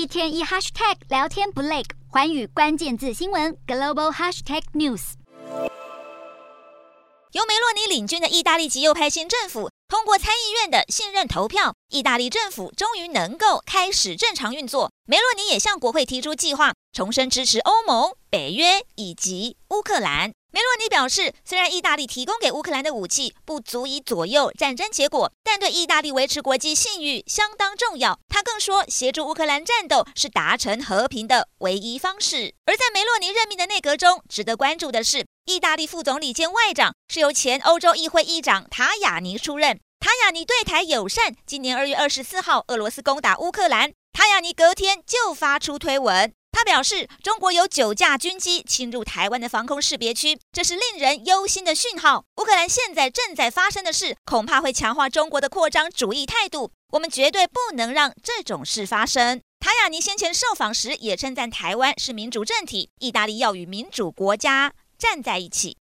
一天一 hashtag 聊天不累，寰宇关键字新闻 global hashtag news。由梅洛尼领军的意大利极右派新政府通过参议院的信任投票，意大利政府终于能够开始正常运作。梅洛尼也向国会提出计划，重申支持欧盟、北约以及乌克兰。梅洛尼表示，虽然意大利提供给乌克兰的武器不足以左右战争结果，但对意大利维持国际信誉相当重要。他更说，协助乌克兰战斗是达成和平的唯一方式。而在梅洛尼任命的内阁中，值得关注的是，意大利副总理兼外长是由前欧洲议会议长塔雅尼出任。塔雅尼对台友善，今年二月二十四号，俄罗斯攻打乌克兰，塔雅尼隔天就发出推文。他表示，中国有九架军机侵入台湾的防空识别区，这是令人忧心的讯号。乌克兰现在正在发生的事，恐怕会强化中国的扩张主义态度。我们绝对不能让这种事发生。塔雅尼先前受访时也称赞台湾是民主政体，意大利要与民主国家站在一起。